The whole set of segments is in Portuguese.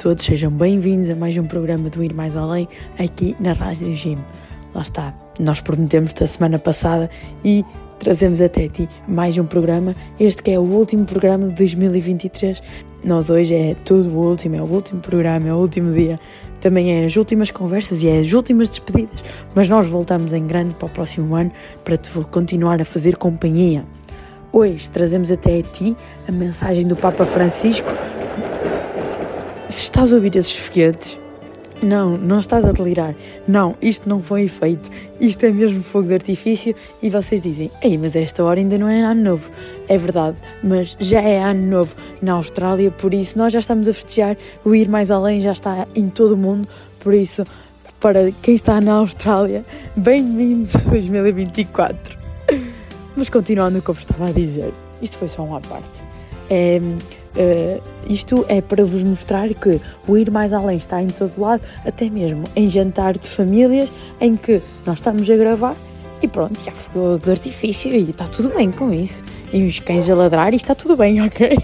Todos, sejam bem-vindos a mais um programa do Ir Mais Além aqui na Rádio Gym. Lá está, nós prometemos da semana passada e trazemos até ti mais um programa, este que é o último programa de 2023. Nós hoje é tudo o último, é o último programa, é o último dia, também é as últimas conversas e é as últimas despedidas, mas nós voltamos em grande para o próximo ano para te continuar a fazer companhia. Hoje trazemos até a ti a mensagem do Papa Francisco se estás a ouvir esses foguetes, não, não estás a delirar. Não, isto não foi efeito. Isto é mesmo fogo de artifício. E vocês dizem, ei, mas esta hora ainda não é ano novo. É verdade, mas já é ano novo na Austrália, por isso nós já estamos a festejar. O Ir Mais Além já está em todo o mundo, por isso, para quem está na Austrália, bem-vindos a 2024. Mas continuando o que eu vos estava a dizer, isto foi só uma parte. É, Uh, isto é para vos mostrar que o ir mais além está em todo lado, até mesmo em jantar de famílias em que nós estamos a gravar e pronto, já ficou de artifício e está tudo bem com isso. E os cães a ladrar e está tudo bem, ok?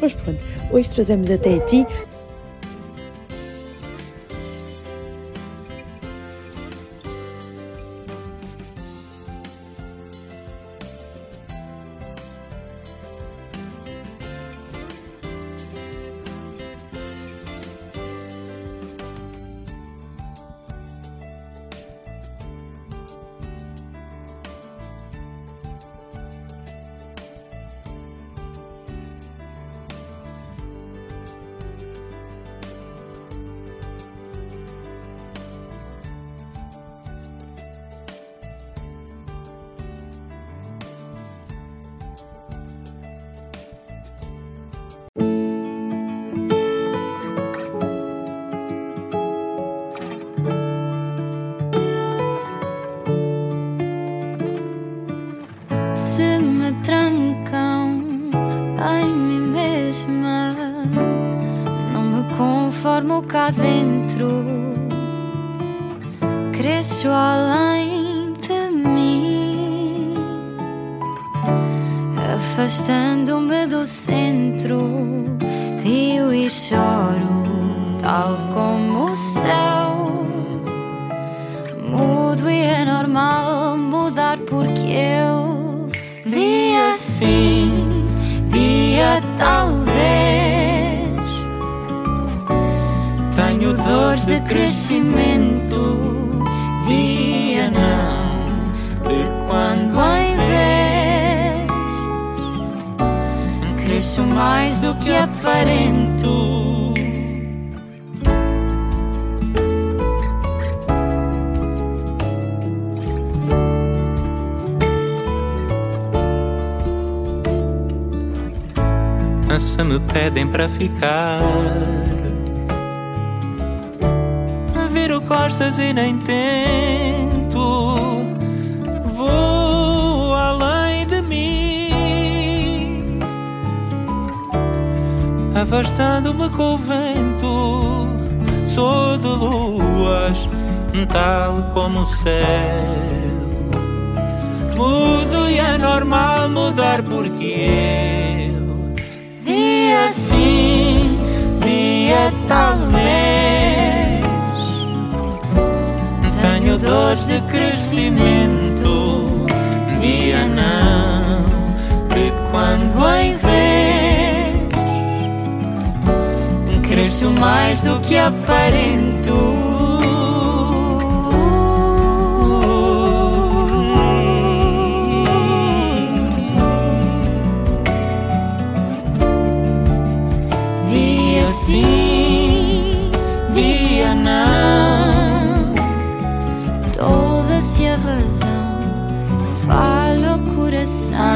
Mas pronto, hoje trazemos até a ti para ficar costas e nem tento. Vou além de mim, afastando-me com o vento. Sou de luas, tal como o céu. Mudo e é normal mudar porque dores de crescimento, dia não, de quando em vez cresço mais do que aparento.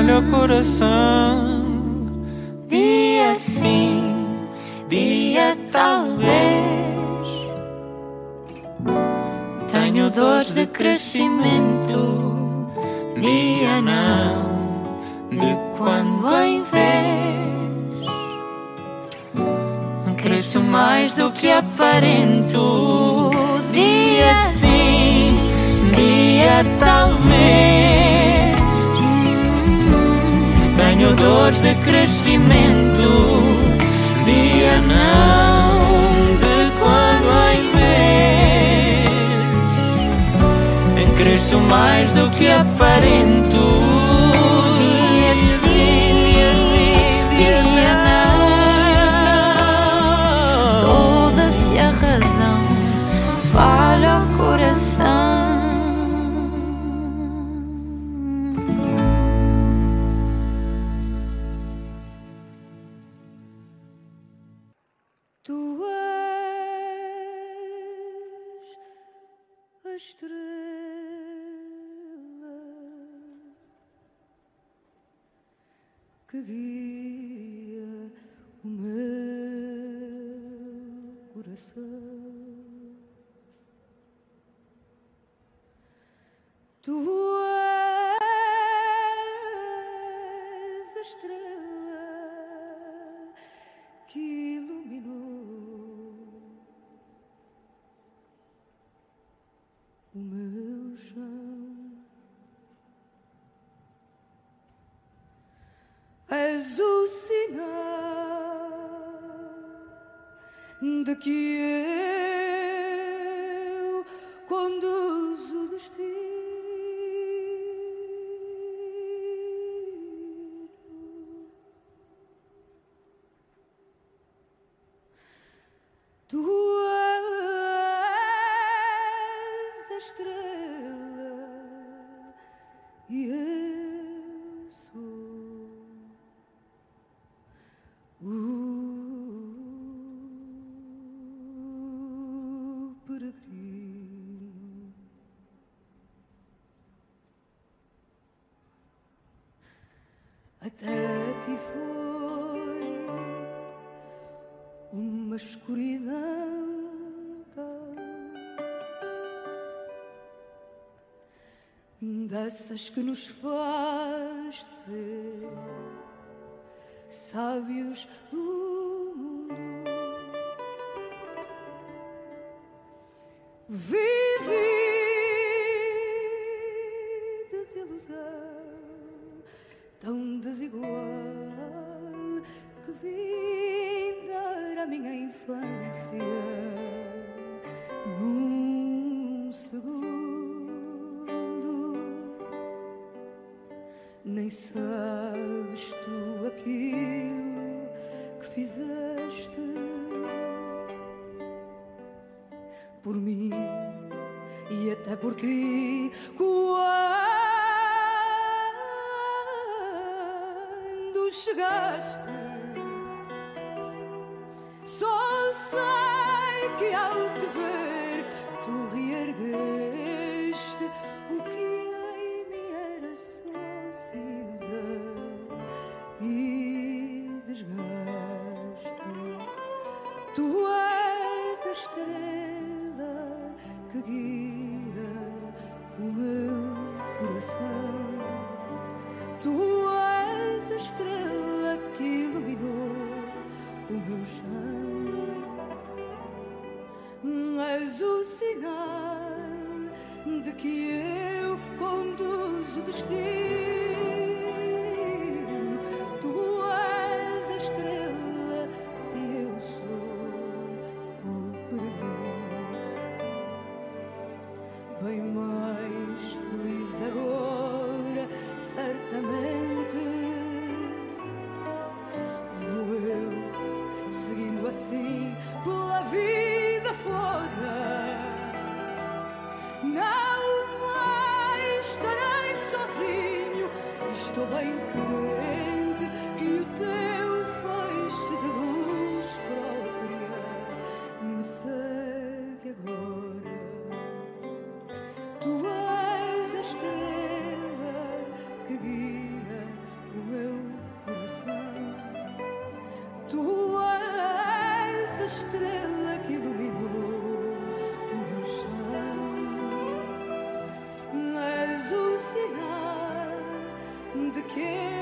Meu coração. Dia sim, dia talvez. Tenho dores de crescimento, dia não, de quando em vez. Cresço mais do que aparento. Dia sim, dia talvez. dores de crescimento, dia não de quando em vez, em cresço mais do que aparento. toda se a razão falha o coração. Tu és a estrela que iluminou o meu chão. és o sinal de que eu dessas que nos faz por mim e até por ti. Quando chegaste. Só sei que ao te ver tu reergueste de que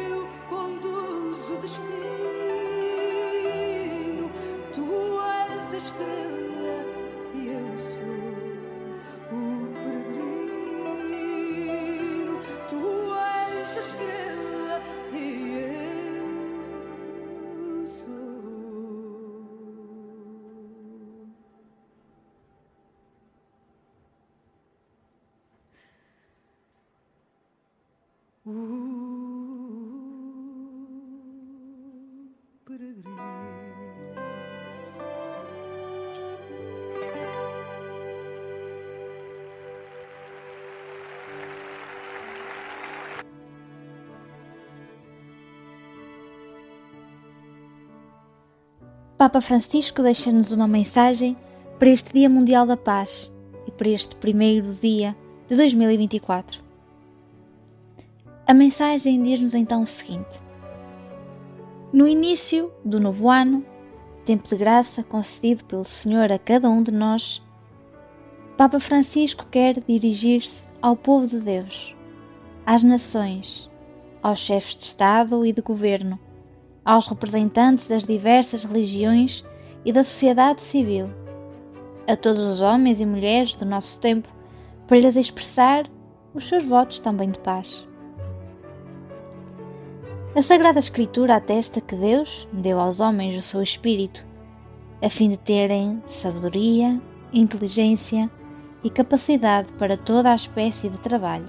Papa Francisco deixa-nos uma mensagem para este Dia Mundial da Paz e para este primeiro dia de 2024. A mensagem diz-nos então o seguinte: No início do novo ano, tempo de graça concedido pelo Senhor a cada um de nós, Papa Francisco quer dirigir-se ao povo de Deus, às nações, aos chefes de Estado e de governo aos representantes das diversas religiões e da sociedade civil, a todos os homens e mulheres do nosso tempo, para lhes expressar os seus votos também de paz. A Sagrada Escritura atesta que Deus deu aos homens o seu Espírito, a fim de terem sabedoria, inteligência e capacidade para toda a espécie de trabalho.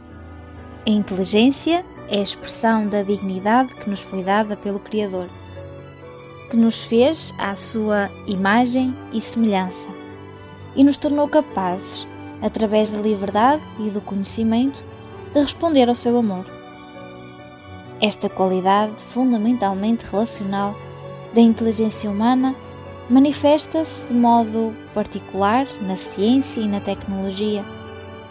A inteligência é a expressão da dignidade que nos foi dada pelo Criador, que nos fez à sua imagem e semelhança e nos tornou capazes, através da liberdade e do conhecimento, de responder ao seu amor. Esta qualidade fundamentalmente relacional da inteligência humana manifesta-se de modo particular na ciência e na tecnologia,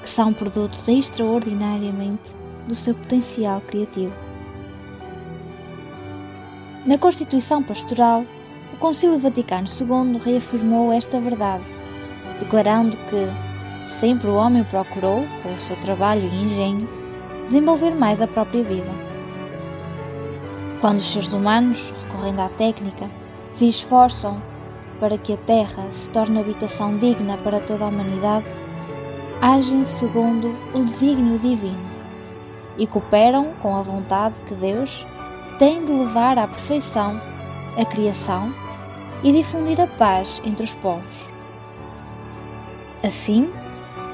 que são produtos extraordinariamente do seu potencial criativo. Na Constituição Pastoral, o Concílio Vaticano II reafirmou esta verdade, declarando que sempre o homem procurou, com o seu trabalho e engenho, desenvolver mais a própria vida. Quando os seres humanos, recorrendo à técnica, se esforçam para que a Terra se torne habitação digna para toda a humanidade, agem segundo o desígnio divino e cooperam com a vontade que Deus tem de levar à perfeição a criação e difundir a paz entre os povos. Assim,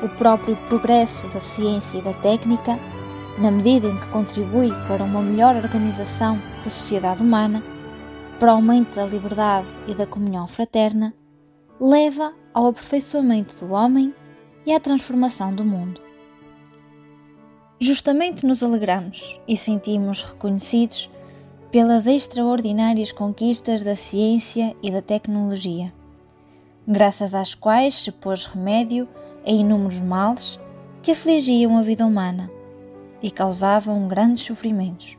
o próprio progresso da ciência e da técnica, na medida em que contribui para uma melhor organização da sociedade humana, para o aumento da liberdade e da comunhão fraterna, leva ao aperfeiçoamento do homem e à transformação do mundo. Justamente nos alegramos e sentimos reconhecidos pelas extraordinárias conquistas da ciência e da tecnologia, graças às quais se pôs remédio a inúmeros males que afligiam a vida humana e causavam grandes sofrimentos.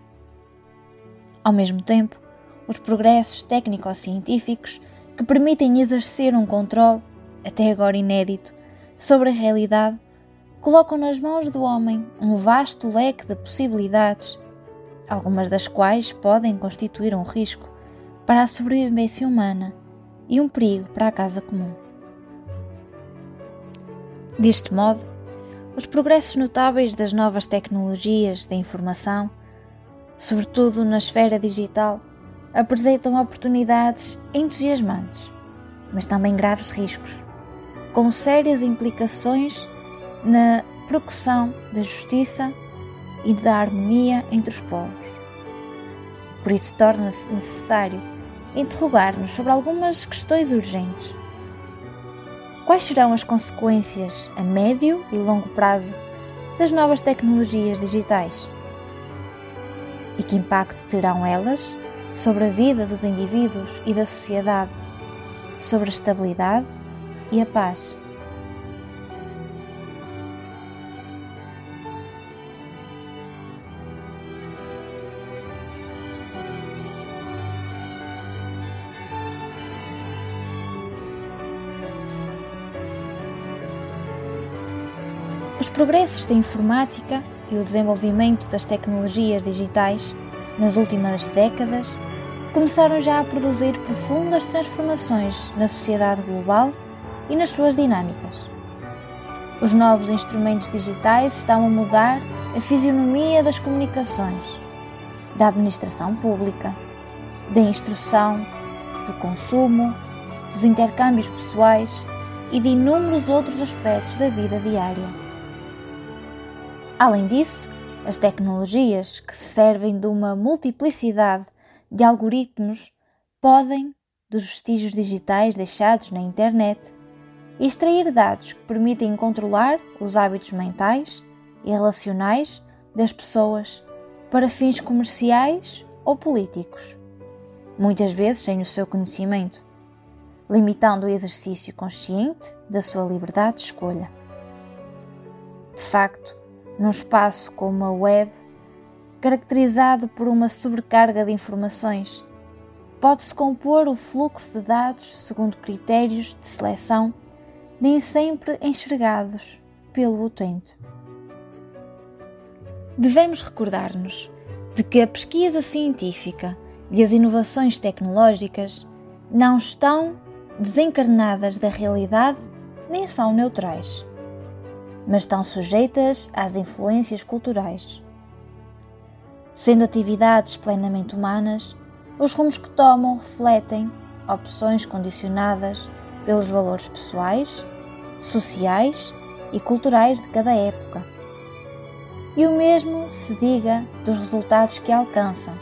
Ao mesmo tempo, os progressos técnico-científicos que permitem exercer um controle, até agora inédito, sobre a realidade colocam nas mãos do homem um vasto leque de possibilidades, algumas das quais podem constituir um risco para a sobrevivência humana e um perigo para a casa comum. Deste modo, os progressos notáveis das novas tecnologias da informação, sobretudo na esfera digital, apresentam oportunidades entusiasmantes, mas também graves riscos, com sérias implicações na percussão da justiça e da harmonia entre os povos. Por isso torna-se necessário interrogar-nos sobre algumas questões urgentes. Quais serão as consequências a médio e longo prazo das novas tecnologias digitais? E que impacto terão elas sobre a vida dos indivíduos e da sociedade, sobre a estabilidade e a paz? Progressos da informática e o desenvolvimento das tecnologias digitais nas últimas décadas começaram já a produzir profundas transformações na sociedade global e nas suas dinâmicas. Os novos instrumentos digitais estão a mudar a fisionomia das comunicações, da administração pública, da instrução, do consumo, dos intercâmbios pessoais e de inúmeros outros aspectos da vida diária. Além disso, As tecnologias que se servem de uma multiplicidade de algoritmos podem, dos vestígios digitais deixados na internet, extrair dados que permitem controlar os hábitos mentais e relacionais das pessoas para fins comerciais ou políticos, muitas vezes sem o seu conhecimento, limitando o exercício consciente da sua liberdade de escolha. De facto, num espaço como a web, caracterizado por uma sobrecarga de informações, pode-se compor o fluxo de dados segundo critérios de seleção nem sempre enxergados pelo utente. Devemos recordar-nos de que a pesquisa científica e as inovações tecnológicas não estão desencarnadas da realidade nem são neutrais, mas estão sujeitas às influências culturais. Sendo atividades plenamente humanas, os rumos que tomam refletem opções condicionadas pelos valores pessoais, sociais e culturais de cada época. E o mesmo se diga dos resultados que alcançam.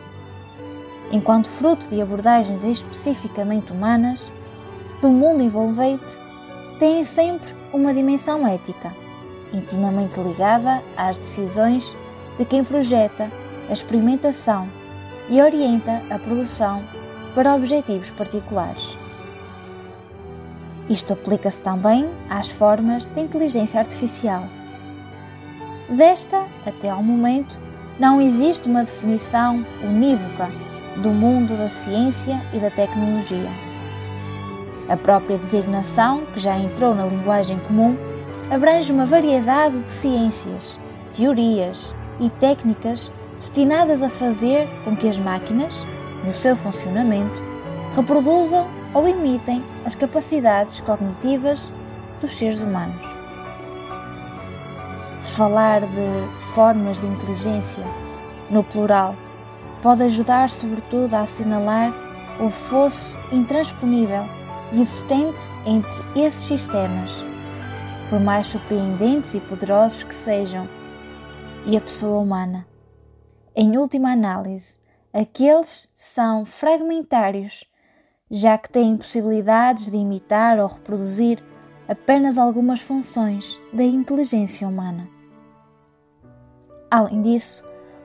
Enquanto fruto de abordagens especificamente humanas, do mundo envolvente, têm sempre uma dimensão ética, intimamente ligada às decisões de quem projeta a experimentação e orienta a produção para objetivos particulares. Isto aplica-se também às formas de inteligência artificial. Desta, até ao momento, não existe uma definição unívoca do mundo da ciência e da tecnologia. A própria designação, que já entrou na linguagem comum, abrange uma variedade de ciências, teorias e técnicas destinadas a fazer com que as máquinas, no seu funcionamento, reproduzam ou imitem as capacidades cognitivas dos seres humanos. Falar de formas de inteligência, no plural, pode ajudar sobretudo a assinalar o fosso intransponível existente entre esses sistemas, por mais surpreendentes e poderosos que sejam, e a pessoa humana. Em última análise, aqueles são fragmentários já que têm possibilidades de imitar ou reproduzir apenas algumas funções da inteligência humana. Além disso,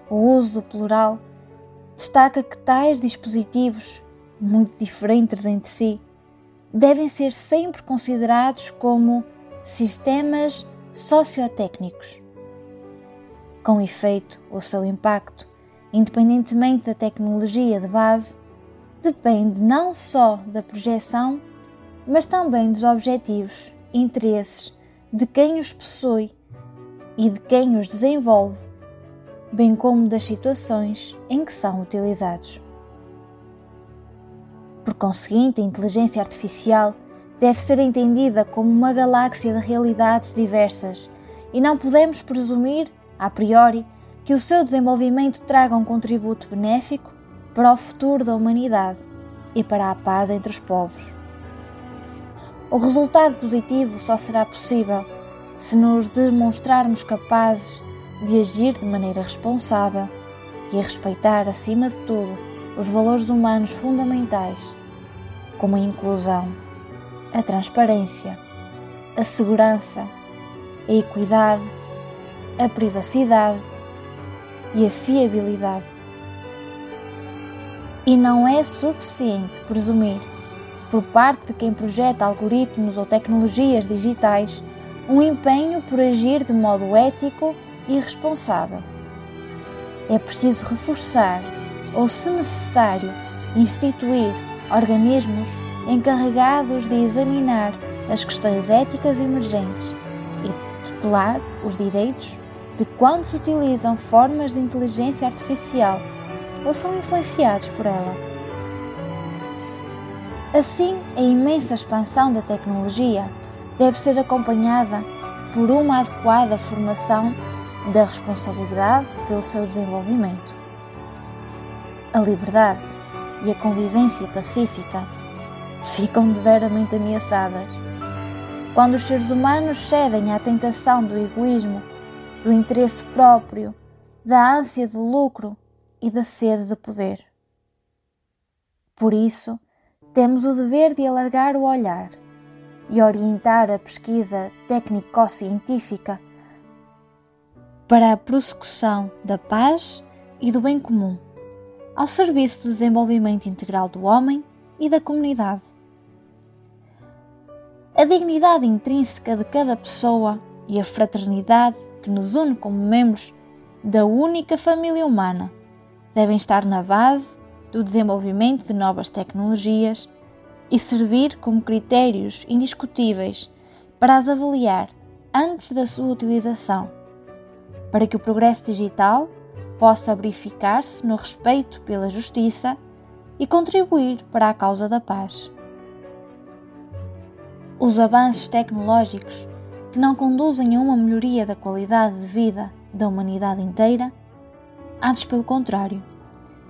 o uso do plural destaca que tais dispositivos, muito diferentes entre si, devem ser sempre considerados como sistemas sociotécnicos. Com efeito, o seu impacto, independentemente da tecnologia de base, depende não só da projeção, mas também dos objetivos, interesses de quem os possui e de quem os desenvolve, bem como das situações em que são utilizados. Por conseguinte, a inteligência artificial deve ser entendida como uma galáxia de realidades diversas e não podemos presumir, a priori, que o seu desenvolvimento traga um contributo benéfico para o futuro da humanidade e para a paz entre os povos. O resultado positivo só será possível se nos demonstrarmos capazes de agir de maneira responsável e a respeitar, acima de tudo, os valores humanos fundamentais, como a inclusão, a transparência, a segurança, a equidade, a privacidade e a fiabilidade. E não é suficiente presumir, por parte de quem projeta algoritmos ou tecnologias digitais, um empenho por agir de modo ético e responsável. É preciso reforçar, ou, se necessário, instituir organismos encarregados de examinar as questões éticas emergentes e tutelar os direitos de quantos utilizam formas de inteligência artificial ou são influenciados por ela. Assim, a imensa expansão da tecnologia deve ser acompanhada por uma adequada formação da responsabilidade pelo seu desenvolvimento. A liberdade e a convivência pacífica ficam deveramente ameaçadas quando os seres humanos cedem à tentação do egoísmo, do interesse próprio da ânsia de lucro e da sede de poder. Por isso, temos o dever de alargar o olhar e orientar a pesquisa técnico-científica para a prossecução da paz e do bem comum, ao serviço do desenvolvimento integral do homem e da comunidade. A dignidade intrínseca de cada pessoa e a fraternidade que nos une como membros da única família humana devem estar na base do desenvolvimento de novas tecnologias e servir como critérios indiscutíveis para as avaliar antes da sua utilização, para que o progresso digital possa verificar-se no respeito pela justiça e contribuir para a causa da paz. Os avanços tecnológicos que não conduzem a uma melhoria da qualidade de vida da humanidade inteira, antes pelo contrário,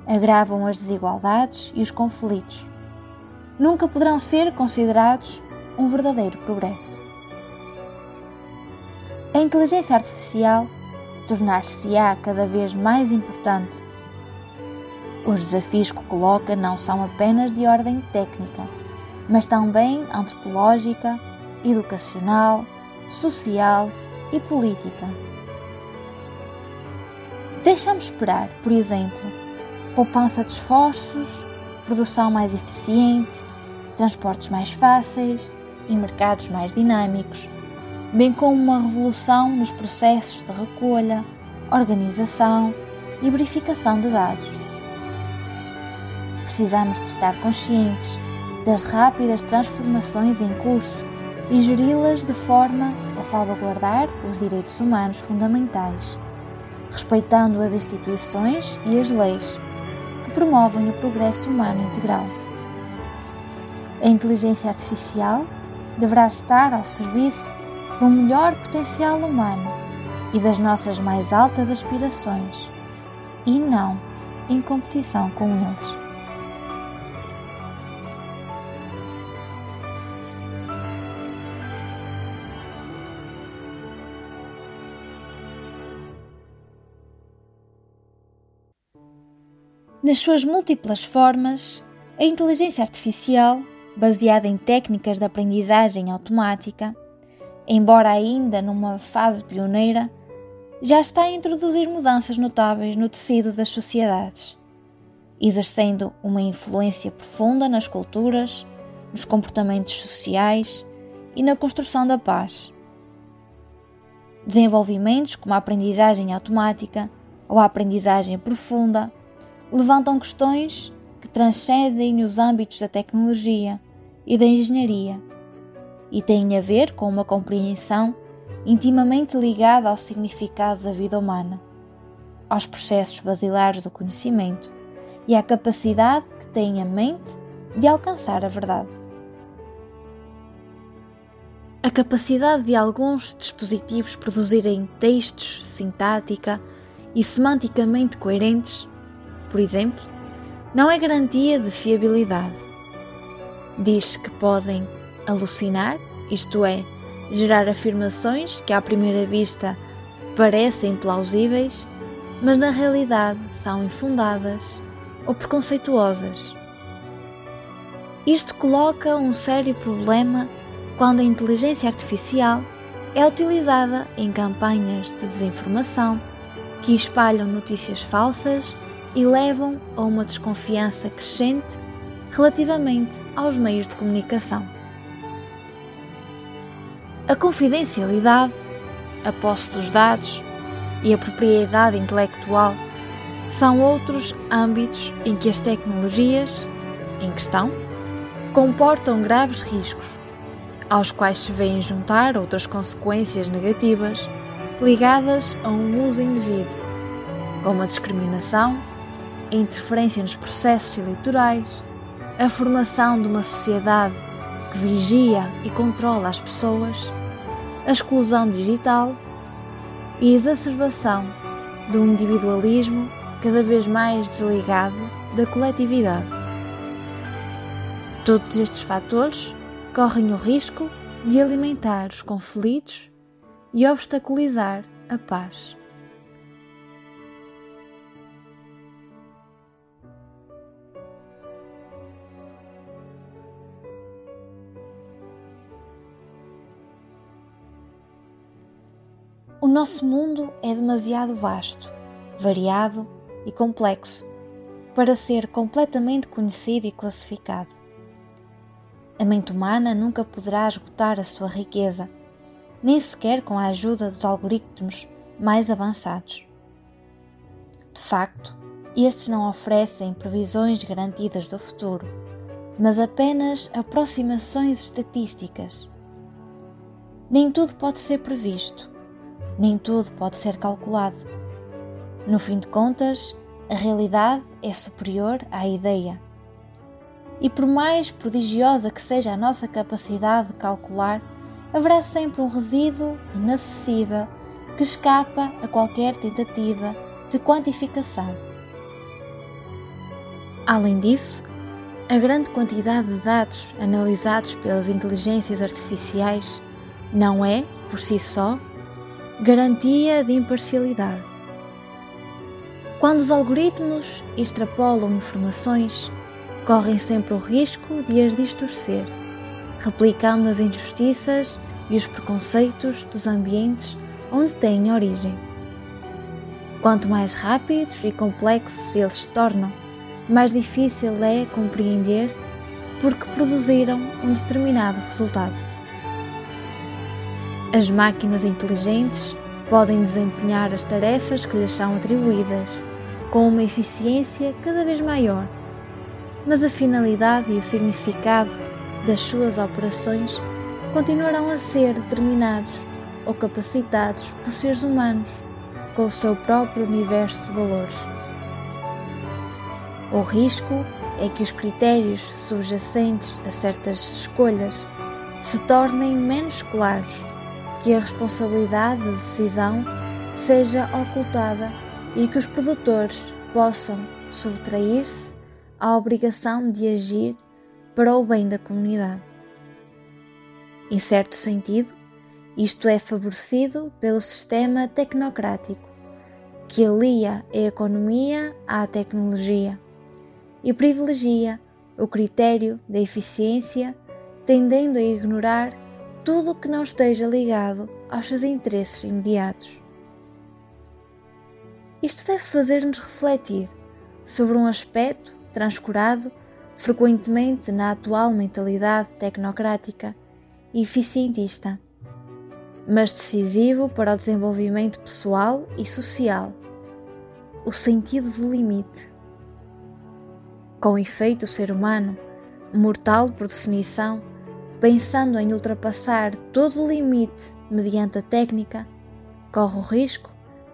agravam as desigualdades e os conflitos. Nunca poderão ser considerados um verdadeiro progresso. A inteligência artificial tornar-se-á cada vez mais importante. Os desafios que coloca não são apenas de ordem técnica, mas também antropológica, educacional, social e política. Deixamos esperar, por exemplo, poupança de esforços, produção mais eficiente, transportes mais fáceis e mercados mais dinâmicos, bem como uma revolução nos processos de recolha, organização e verificação de dados. Precisamos de estar conscientes das rápidas transformações em curso e geri-las de forma a salvaguardar os direitos humanos fundamentais, respeitando as instituições e as leis que promovem o progresso humano integral. A inteligência artificial deverá estar ao serviço do melhor potencial humano e das nossas mais altas aspirações, e não em competição com eles. Nas suas múltiplas formas, a inteligência artificial, baseada em técnicas de aprendizagem automática, embora ainda numa fase pioneira, já está a introduzir mudanças notáveis no tecido das sociedades, exercendo uma influência profunda nas culturas, nos comportamentos sociais e na construção da paz. Desenvolvimentos como a aprendizagem automática ou a aprendizagem profunda levantam questões que transcendem os âmbitos da tecnologia e da engenharia e têm a ver com uma compreensão intimamente ligada ao significado da vida humana, aos processos basilares do conhecimento e à capacidade que tem a mente de alcançar a verdade. A capacidade de alguns dispositivos produzirem textos sintática e semanticamente coerentes por exemplo, não é garantia de fiabilidade. Diz que podem alucinar, isto é, gerar afirmações que à primeira vista parecem plausíveis, mas na realidade são infundadas ou preconceituosas. Isto coloca um sério problema quando a inteligência artificial é utilizada em campanhas de desinformação que espalham notícias falsas e levam a uma desconfiança crescente relativamente aos meios de comunicação. A confidencialidade, a posse dos dados e a propriedade intelectual são outros âmbitos em que as tecnologias em questão comportam graves riscos, aos quais se vêm juntar outras consequências negativas ligadas a um uso indevido, como a discriminação a interferência nos processos eleitorais, a formação de uma sociedade que vigia e controla as pessoas, a exclusão digital e a exacerbação do individualismo cada vez mais desligado da coletividade. Todos estes fatores correm o risco de alimentar os conflitos e obstaculizar a paz. Nosso mundo é demasiado vasto, variado e complexo para ser completamente conhecido e classificado. A mente humana nunca poderá esgotar a sua riqueza, nem sequer com a ajuda dos algoritmos mais avançados. De facto, estes não oferecem previsões garantidas do futuro, mas apenas aproximações estatísticas. Nem tudo pode ser previsto, nem tudo pode ser calculado. No fim de contas, a realidade é superior à ideia. E por mais prodigiosa que seja a nossa capacidade de calcular, haverá sempre um resíduo inacessível que escapa a qualquer tentativa de quantificação. Além disso, a grande quantidade de dados analisados pelas inteligências artificiais não é, por si só, garantia de imparcialidade. Quando os algoritmos extrapolam informações, correm sempre o risco de as distorcer, replicando as injustiças e os preconceitos dos ambientes onde têm origem. Quanto mais rápidos e complexos eles se tornam, mais difícil é compreender porque produziram um determinado resultado. As máquinas inteligentes podem desempenhar as tarefas que lhes são atribuídas com uma eficiência cada vez maior, mas a finalidade e o significado das suas operações continuarão a ser determinados ou capacitados por seres humanos com o seu próprio universo de valores. O risco é que os critérios subjacentes a certas escolhas se tornem menos claros, que a responsabilidade de decisão seja ocultada e que os produtores possam subtrair-se à obrigação de agir para o bem da comunidade. Em certo sentido, isto é favorecido pelo sistema tecnocrático, que alia a economia à tecnologia e privilegia o critério da eficiência, tendendo a ignorar tudo o que não esteja ligado aos seus interesses imediatos. Isto deve fazer-nos refletir sobre um aspecto transcurado frequentemente na atual mentalidade tecnocrática e eficientista, mas decisivo para o desenvolvimento pessoal e social: o sentido do limite. Com efeito, o ser humano, mortal por definição, pensando em ultrapassar todo o limite mediante a técnica, corre o risco,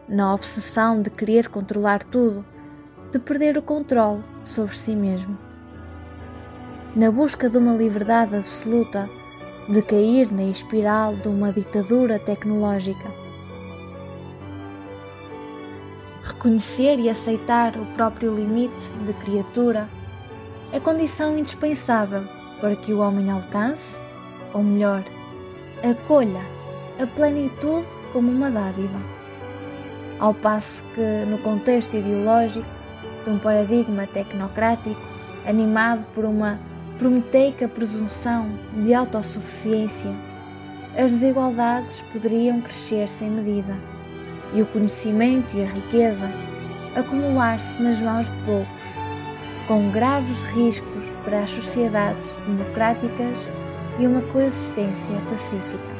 na obsessão de querer controlar tudo, de perder o controle sobre si mesmo. Na busca de uma liberdade absoluta, de cair na espiral de uma ditadura tecnológica. Reconhecer e aceitar o próprio limite de criatura é condição indispensável para que o homem alcance, ou melhor, acolha a plenitude como uma dádiva. Ao passo que, no contexto ideológico de um paradigma tecnocrático animado por uma prometeica presunção de autossuficiência, as desigualdades poderiam crescer sem medida e o conhecimento e a riqueza acumular-se nas mãos de poucos com graves riscos para as sociedades democráticas e uma coexistência pacífica.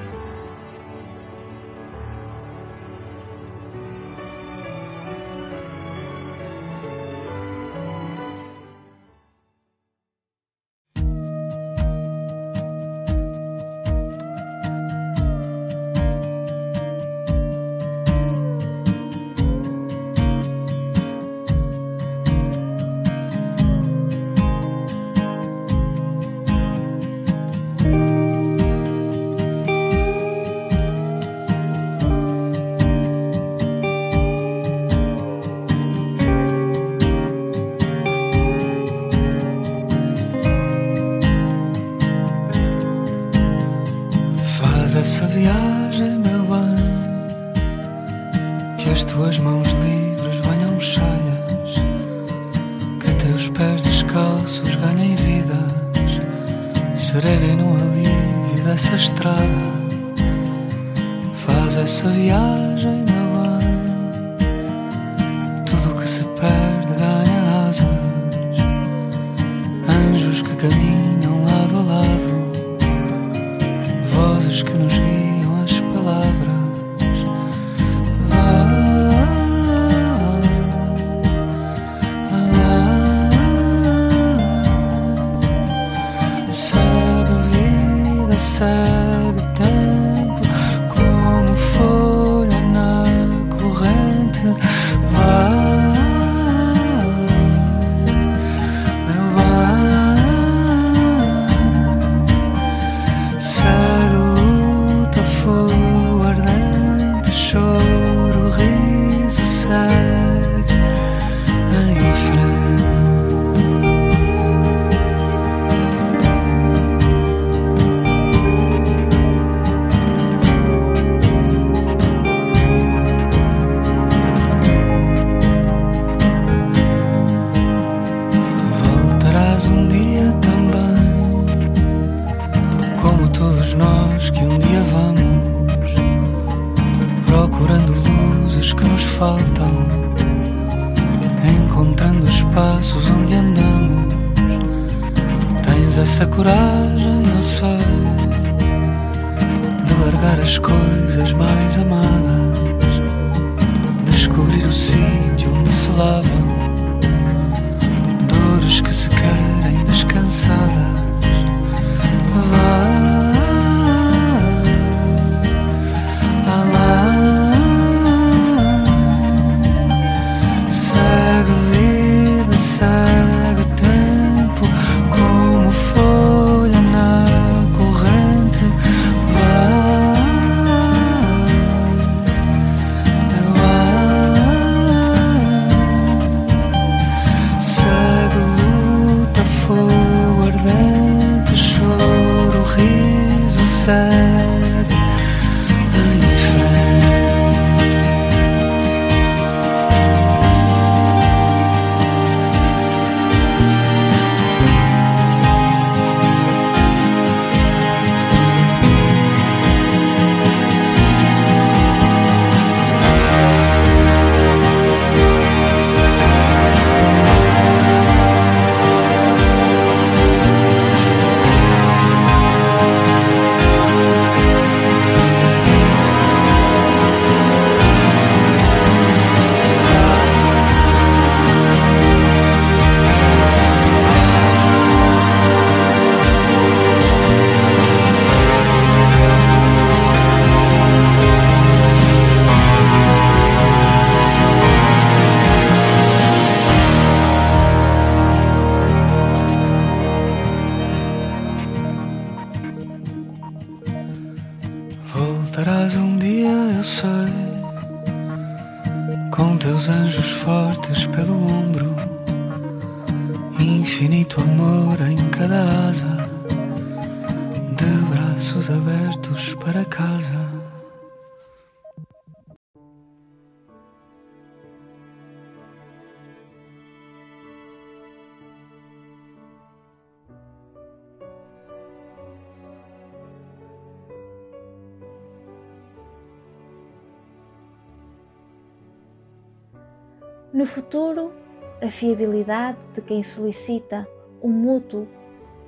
Fiabilidade de quem solicita o mútuo,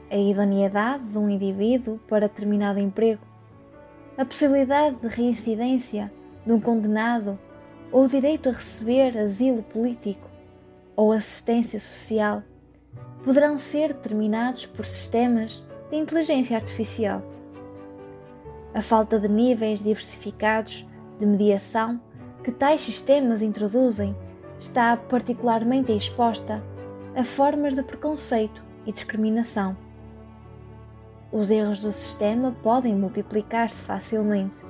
a idoneidade de um indivíduo para determinado emprego, a possibilidade de reincidência de um condenado ou o direito a receber asilo político ou assistência social poderão ser determinados por sistemas de inteligência artificial. A falta de níveis diversificados de mediação que tais sistemas introduzem está particularmente exposta a formas de preconceito e discriminação. Os erros do sistema podem multiplicar-se facilmente,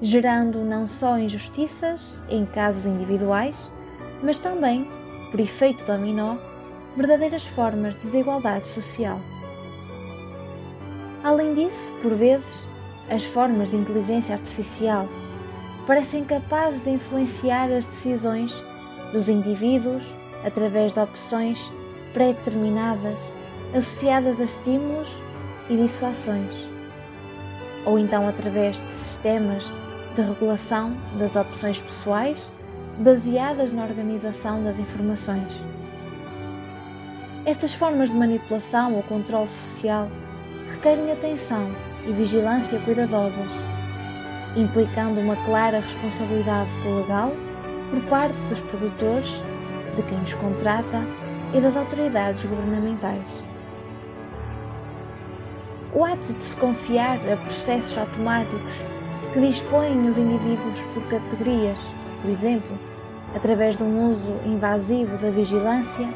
gerando não só injustiças em casos individuais, mas também, por efeito dominó, verdadeiras formas de desigualdade social. Além disso, por vezes, as formas de inteligência artificial parecem capazes de influenciar as decisões dos indivíduos através de opções pré-determinadas associadas a estímulos e dissuasões, ou então através de sistemas de regulação das opções pessoais baseadas na organização das informações. Estas formas de manipulação ou controle social requerem atenção e vigilância cuidadosas, implicando uma clara responsabilidade legal por parte dos produtores, de quem os contrata e das autoridades governamentais. O ato de se confiar a processos automáticos que dispõem os indivíduos por categorias, por exemplo, através de um uso invasivo da vigilância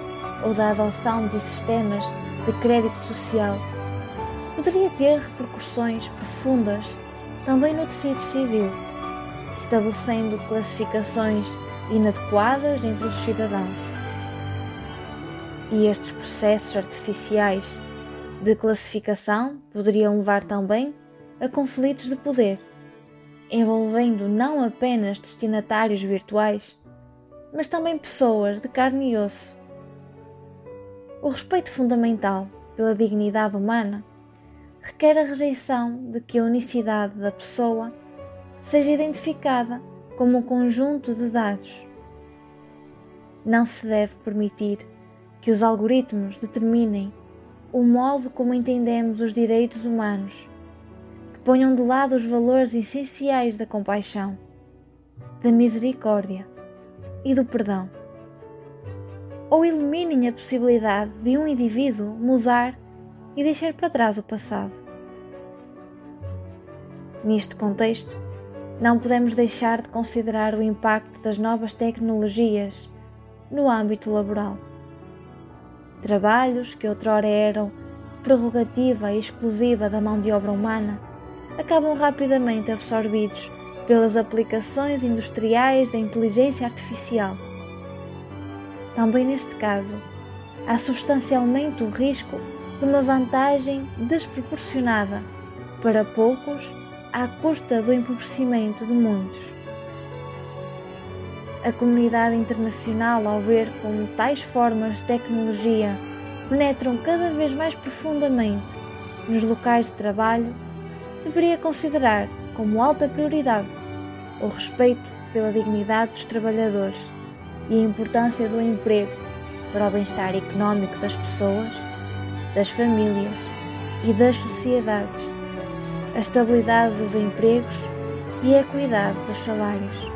ou da adoção de sistemas de crédito social, poderia ter repercussões profundas também no tecido civil, estabelecendo classificações inadequadas entre os cidadãos. E estes processos artificiais de classificação poderiam levar também a conflitos de poder, envolvendo não apenas destinatários virtuais, mas também pessoas de carne e osso. O respeito fundamental pela dignidade humana requer a rejeição de que a unicidade da pessoa seja identificada como um conjunto de dados. Não se deve permitir que os algoritmos determinem o modo como entendemos os direitos humanos, que ponham de lado os valores essenciais da compaixão, da misericórdia e do perdão, ou eliminem a possibilidade de um indivíduo mudar e deixar para trás o passado. Neste contexto, não podemos deixar de considerar o impacto das novas tecnologias no âmbito laboral. Trabalhos que outrora eram prerrogativa exclusiva da mão de obra humana acabam rapidamente absorvidos pelas aplicações industriais da inteligência artificial. Também neste caso, há substancialmente o risco de uma vantagem desproporcionada para poucos à custa do empobrecimento de muitos. A comunidade internacional, ao ver como tais formas de tecnologia penetram cada vez mais profundamente nos locais de trabalho, deveria considerar como alta prioridade o respeito pela dignidade dos trabalhadores e a importância do emprego para o bem-estar económico das pessoas, das famílias e das sociedades, a estabilidade dos empregos e a equidade dos salários.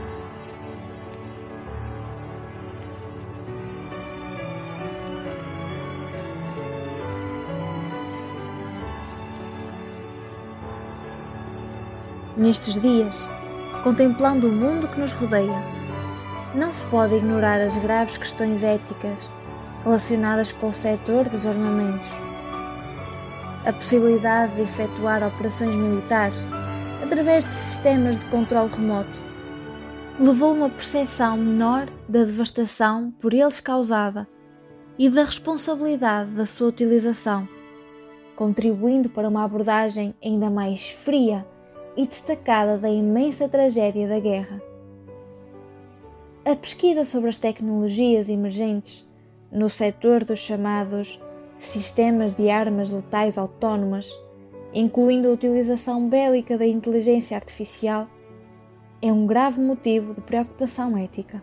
Nestes dias, contemplando o mundo que nos rodeia, não se pode ignorar as graves questões éticas relacionadas com o setor dos armamentos. A possibilidade de efetuar operações militares através de sistemas de controle remoto levou uma percepção menor da devastação por eles causada e da responsabilidade da sua utilização, contribuindo para uma abordagem ainda mais fria e destacada da imensa tragédia da guerra. A pesquisa sobre as tecnologias emergentes no setor dos chamados sistemas de armas letais autónomas, incluindo a utilização bélica da inteligência artificial, é um grave motivo de preocupação ética.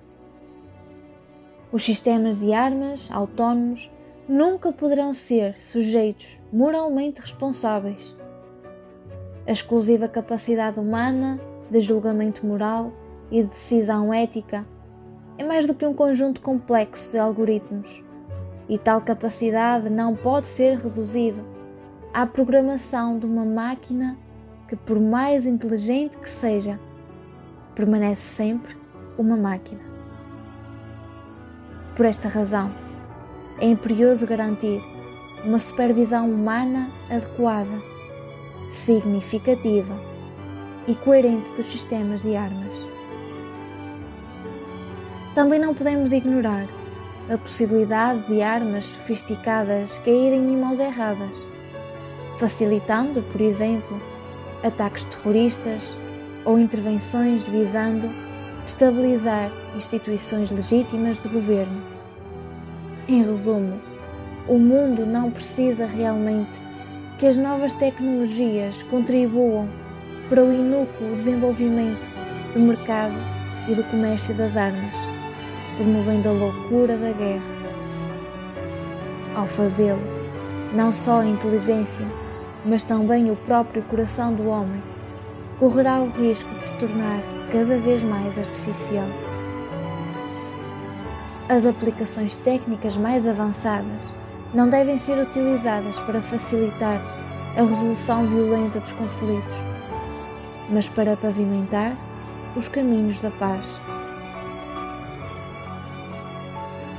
Os sistemas de armas autónomos nunca poderão ser sujeitos moralmente responsáveis a exclusiva capacidade humana de julgamento moral e de decisão ética é mais do que um conjunto complexo de algoritmos, e tal capacidade não pode ser reduzida à programação de uma máquina que, por mais inteligente que seja, permanece sempre uma máquina. Por esta razão, é imperioso garantir uma supervisão humana adequada significativa e coerente dos sistemas de armas. Também não podemos ignorar a possibilidade de armas sofisticadas caírem em mãos erradas, facilitando, por exemplo, ataques terroristas ou intervenções visando destabilizar instituições legítimas de governo. Em resumo, o mundo não precisa realmente que as novas tecnologias contribuam para o inúcuo desenvolvimento do mercado e do comércio das armas, promovendo a loucura da guerra. Ao fazê-lo, não só a inteligência, mas também o próprio coração do homem correrá o risco de se tornar cada vez mais artificial. As aplicações técnicas mais avançadas não devem ser utilizadas para facilitar a resolução violenta dos conflitos, mas para pavimentar os caminhos da paz.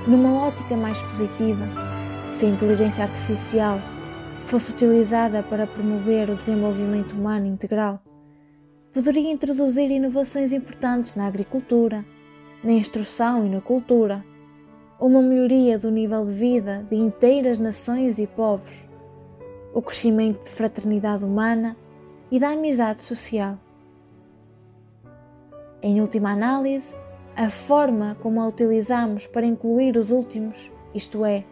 Numa ótica mais positiva, se a inteligência artificial fosse utilizada para promover o desenvolvimento humano integral, poderia introduzir inovações importantes na agricultura, na instrução e na cultura, uma melhoria do nível de vida de inteiras nações e povos, o crescimento de fraternidade humana e da amizade social. Em última análise, a forma como a utilizamos para incluir os últimos, isto é,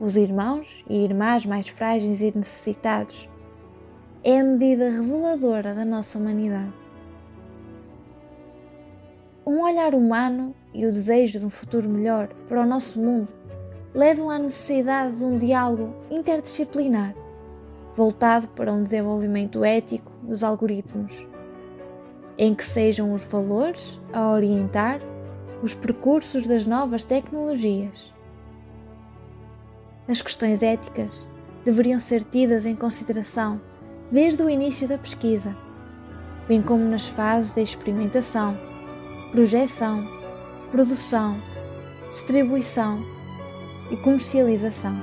os irmãos e irmãs mais frágeis e necessitados, é a medida reveladora da nossa humanidade. Um olhar humano e o desejo de um futuro melhor para o nosso mundo levam à necessidade de um diálogo interdisciplinar, voltado para um desenvolvimento ético dos algoritmos, em que sejam os valores a orientar os percursos das novas tecnologias. As questões éticas deveriam ser tidas em consideração desde o início da pesquisa, bem como nas fases da experimentação, projeção produção, distribuição e comercialização.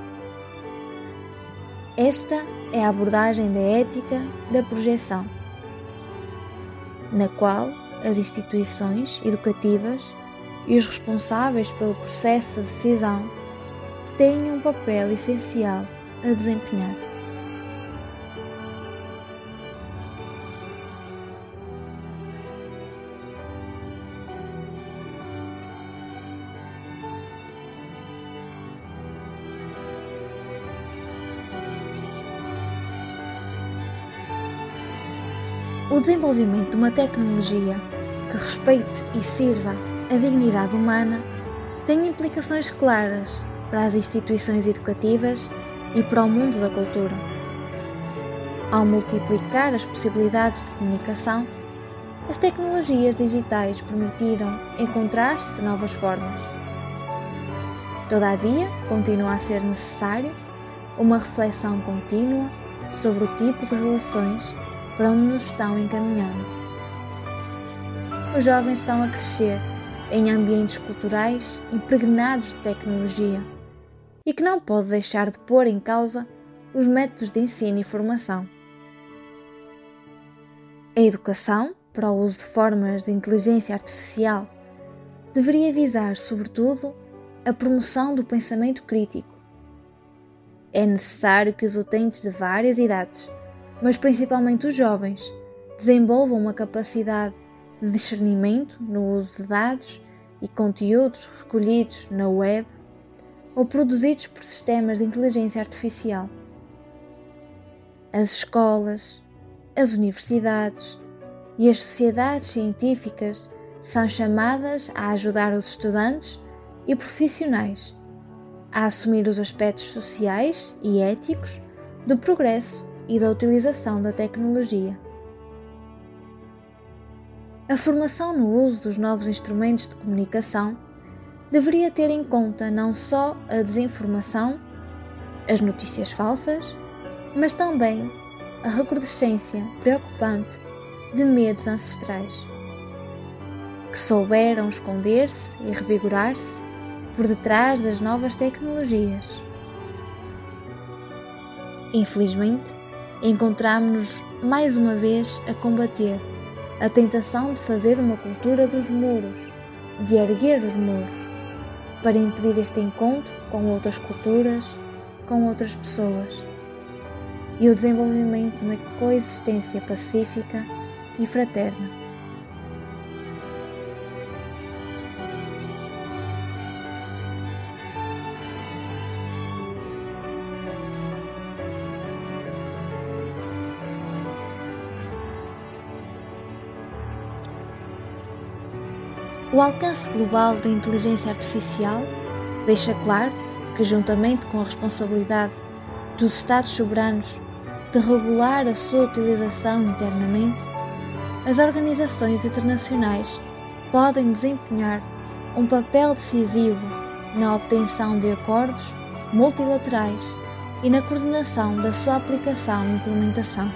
Esta é a abordagem da ética da projeção, na qual as instituições educativas e os responsáveis pelo processo de decisão têm um papel essencial a desempenhar. O desenvolvimento de uma tecnologia que respeite e sirva a dignidade humana tem implicações claras para as instituições educativas e para o mundo da cultura. Ao multiplicar as possibilidades de comunicação, as tecnologias digitais permitiram encontrar-se novas formas. Todavia, continua a ser necessário uma reflexão contínua sobre o tipo de relações para onde nos estão encaminhando. Os jovens estão a crescer em ambientes culturais impregnados de tecnologia e que não pode deixar de pôr em causa os métodos de ensino e formação. A educação para o uso de formas de inteligência artificial deveria visar, sobretudo, a promoção do pensamento crítico. É necessário que os utentes de várias idades mas principalmente os jovens, desenvolvam uma capacidade de discernimento no uso de dados e conteúdos recolhidos na web ou produzidos por sistemas de inteligência artificial. As escolas, as universidades e as sociedades científicas são chamadas a ajudar os estudantes e profissionais a assumir os aspectos sociais e éticos do progresso e da utilização da tecnologia. A formação no uso dos novos instrumentos de comunicação deveria ter em conta não só a desinformação, as notícias falsas, mas também a recrudescência preocupante de medos ancestrais, que souberam esconder-se e revigorar-se por detrás das novas tecnologias. Infelizmente, encontramos-nos mais uma vez a combater a tentação de fazer uma cultura dos muros, de erguer os muros, para impedir este encontro com outras culturas, com outras pessoas e o desenvolvimento de uma coexistência pacífica e fraterna. O alcance global da inteligência artificial deixa claro que, juntamente com a responsabilidade dos Estados soberanos de regular a sua utilização internamente, as organizações internacionais podem desempenhar um papel decisivo na obtenção de acordos multilaterais e na coordenação da sua aplicação e implementação.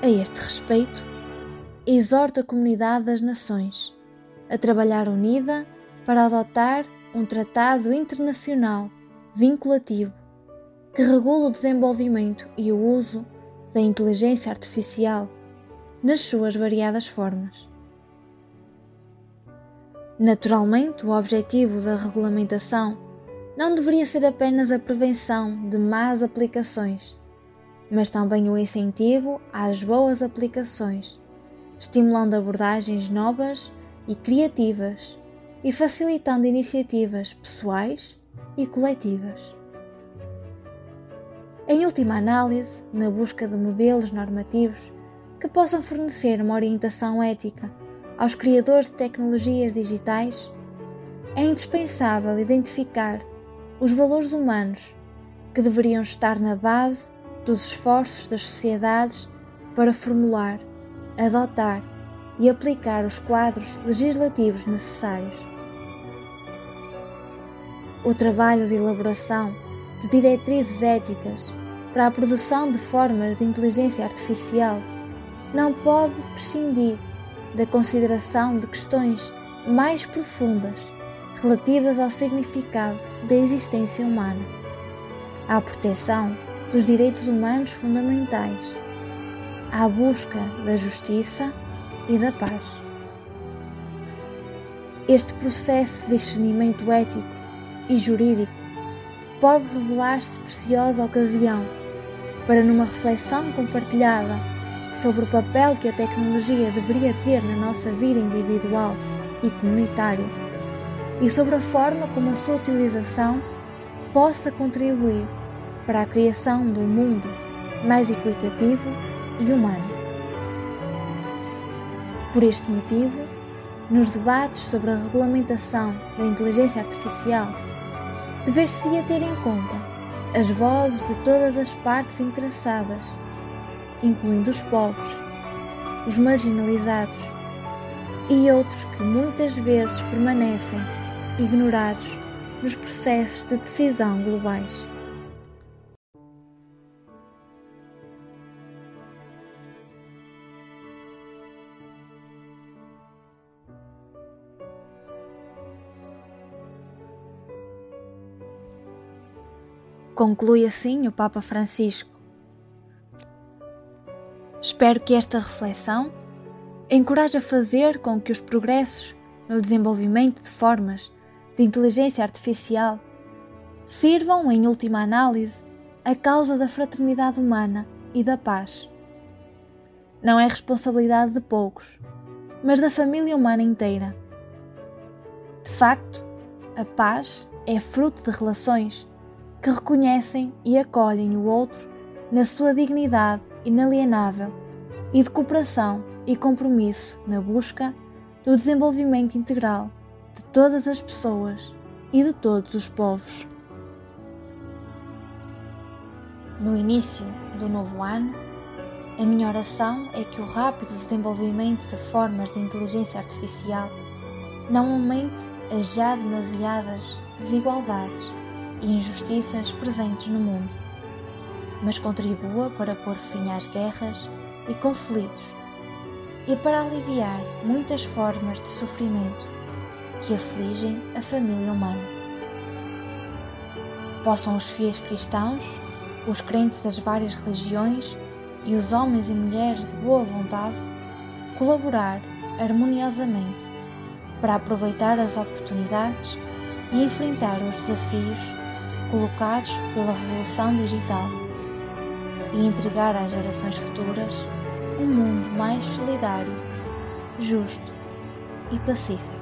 A este respeito, exorto a comunidade das nações a trabalhar unida para adotar um tratado internacional vinculativo que regula o desenvolvimento e o uso da inteligência artificial nas suas variadas formas. Naturalmente, o objetivo da regulamentação não deveria ser apenas a prevenção de más aplicações, mas também o incentivo às boas aplicações, estimulando abordagens novas e criativas e facilitando iniciativas pessoais e coletivas. Em última análise, na busca de modelos normativos que possam fornecer uma orientação ética aos criadores de tecnologias digitais, é indispensável identificar os valores humanos que deveriam estar na base dos esforços das sociedades para formular, adotar e aplicar os quadros legislativos necessários. O trabalho de elaboração de diretrizes éticas para a produção de formas de inteligência artificial não pode prescindir da consideração de questões mais profundas relativas ao significado da existência humana, à proteção dos direitos humanos fundamentais, à busca da justiça e da paz. Este processo de discernimento ético e jurídico pode revelar-se preciosa ocasião para, numa reflexão compartilhada sobre o papel que a tecnologia deveria ter na nossa vida individual e comunitária, e sobre a forma como a sua utilização possa contribuir para a criação de um mundo mais equitativo e humano. Por este motivo, nos debates sobre a regulamentação da inteligência artificial, dever-se-ia ter em conta as vozes de todas as partes interessadas, incluindo os pobres, os marginalizados e outros que muitas vezes permanecem ignorados nos processos de decisão globais. Conclui assim o Papa Francisco. Espero que esta reflexão encoraje a fazer com que os progressos no desenvolvimento de formas de inteligência artificial sirvam, em última análise, a causa da fraternidade humana e da paz. Não é responsabilidade de poucos, mas da família humana inteira. De facto, a paz é fruto de relações que reconhecem e acolhem o outro na sua dignidade inalienável e de cooperação e compromisso na busca do desenvolvimento integral de todas as pessoas e de todos os povos. No início do novo ano, a minha oração é que o rápido desenvolvimento de formas de inteligência artificial não aumente as já demasiadas desigualdades e injustiças presentes no mundo, mas contribua para pôr fim às guerras e conflitos e para aliviar muitas formas de sofrimento que afligem a família humana. Possam os fiéis cristãos, os crentes das várias religiões e os homens e mulheres de boa vontade colaborar harmoniosamente para aproveitar as oportunidades e enfrentar os desafios colocados pela revolução digital e entregar às gerações futuras um mundo mais solidário, justo e pacífico.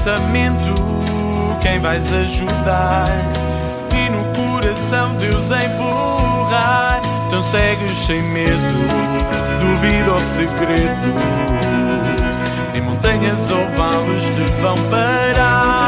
Pensamento quem vais ajudar e no coração Deus empurrar. Então segues sem medo, duvida ao segredo. Nem montanhas ou vales te vão parar.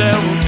E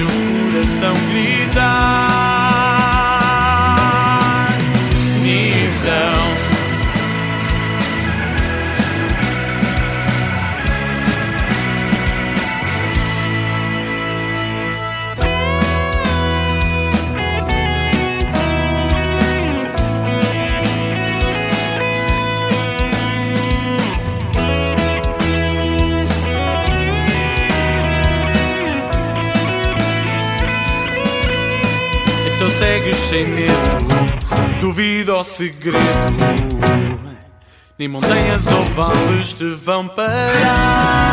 Então segues sem medo, duvida ao segredo. Nem montanhas ou vales te vão parar.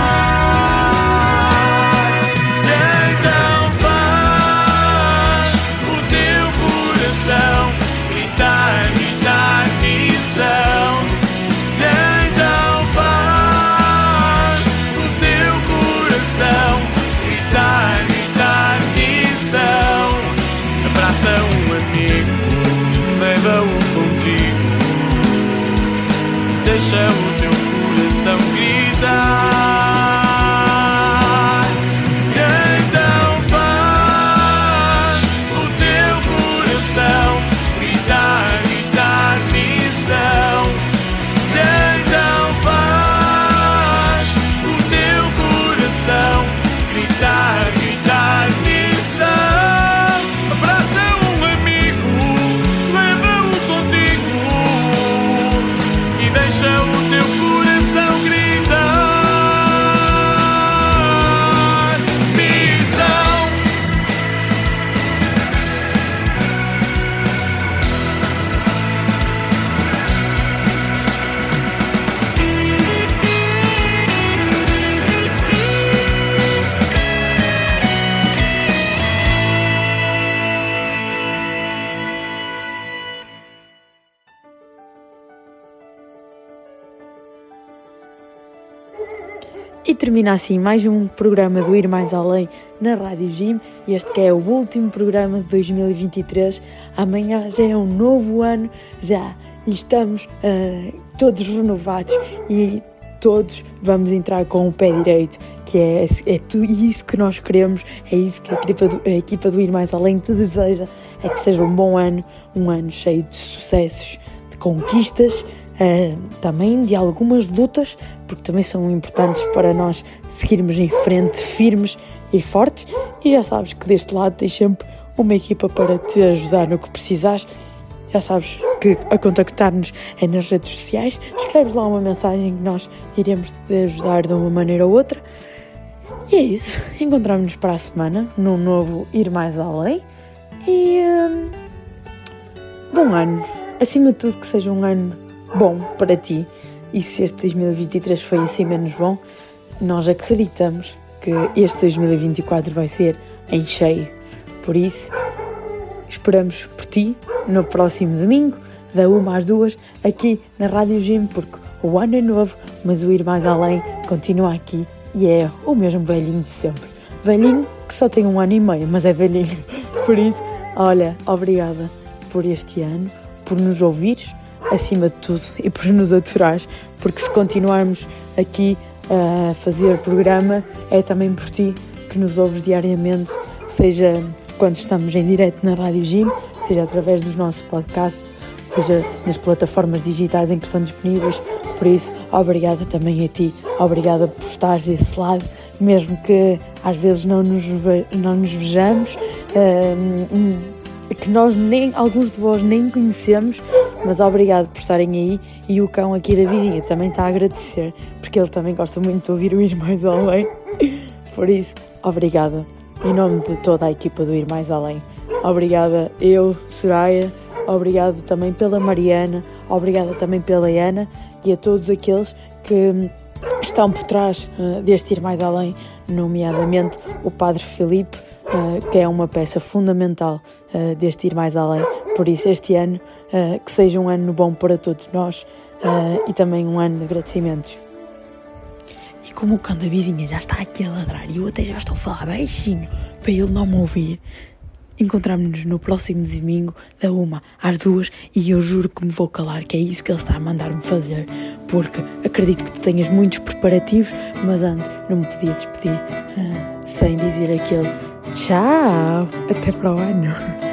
Termina assim mais um programa do Ir Mais Além na Rádio Jim. Este que é o último programa de 2023. Amanhã já é um novo ano, já estamos ah, todos renovados e todos vamos entrar com o pé direito, que é, é tu- isso que nós queremos, é isso que a equipa, do, a equipa do Ir Mais Além te deseja, é que seja um bom ano, um ano cheio de sucessos, de conquistas, também de algumas lutas, porque também são importantes para nós seguirmos em frente, firmes e fortes. E já sabes que deste lado tens sempre uma equipa para te ajudar no que precisares. Já sabes que a contactar-nos é nas redes sociais. Escreves lá uma mensagem que nós iremos te ajudar de uma maneira ou outra. E é isso. Encontramos-nos para a semana num novo Ir Mais Além. E hum, bom ano. Acima de tudo, que seja um ano bom para ti. E se este 2023 foi assim menos bom, nós acreditamos que este 2024 vai ser em cheio. Por isso, esperamos por ti no próximo domingo, da uma às duas, aqui na Rádio Gym, porque o ano é novo, mas o ir mais além continua aqui e é o mesmo velhinho de sempre. Velhinho que só tem um ano e meio, mas é velhinho. Por isso, olha, obrigada por este ano, por nos ouvires, acima de tudo, e por nos aturares, porque se continuarmos aqui a fazer programa, é também por ti que nos ouves diariamente, seja quando estamos em direto na Rádio Gym, seja através dos nossos podcasts, seja nas plataformas digitais em que estão disponíveis. Por isso, obrigada também a ti, obrigada por estares desse lado, mesmo que às vezes não nos, não nos vejamos, hum, que nós nem, alguns de vós nem conhecemos, mas obrigado por estarem aí e o cão aqui da vizinha também está a agradecer, porque ele também gosta muito de ouvir o Ir Mais Além. Por isso, obrigada. Em nome de toda a equipa do Ir Mais Além. Obrigada eu, Soraya, obrigado também pela Mariana, obrigada também pela Ana e a todos aqueles que estão por trás eh, deste Ir Mais Além, nomeadamente o Padre Filipe, eh, que é uma peça fundamental eh, deste Ir Mais Além. Por isso, este ano, eh, que seja um ano bom para todos nós eh, e também um ano de agradecimentos. E como o cão da vizinha já está aqui a ladrar e eu até já estou a falar baixinho para ele não me ouvir, encontramos-nos no próximo domingo, da uma às duas, e eu juro que me vou calar, que é isso que ele está a mandar-me fazer, porque acredito que tu tenhas muitos preparativos, mas antes não me podia despedir ah, sem dizer aquele tchau, até para o ano.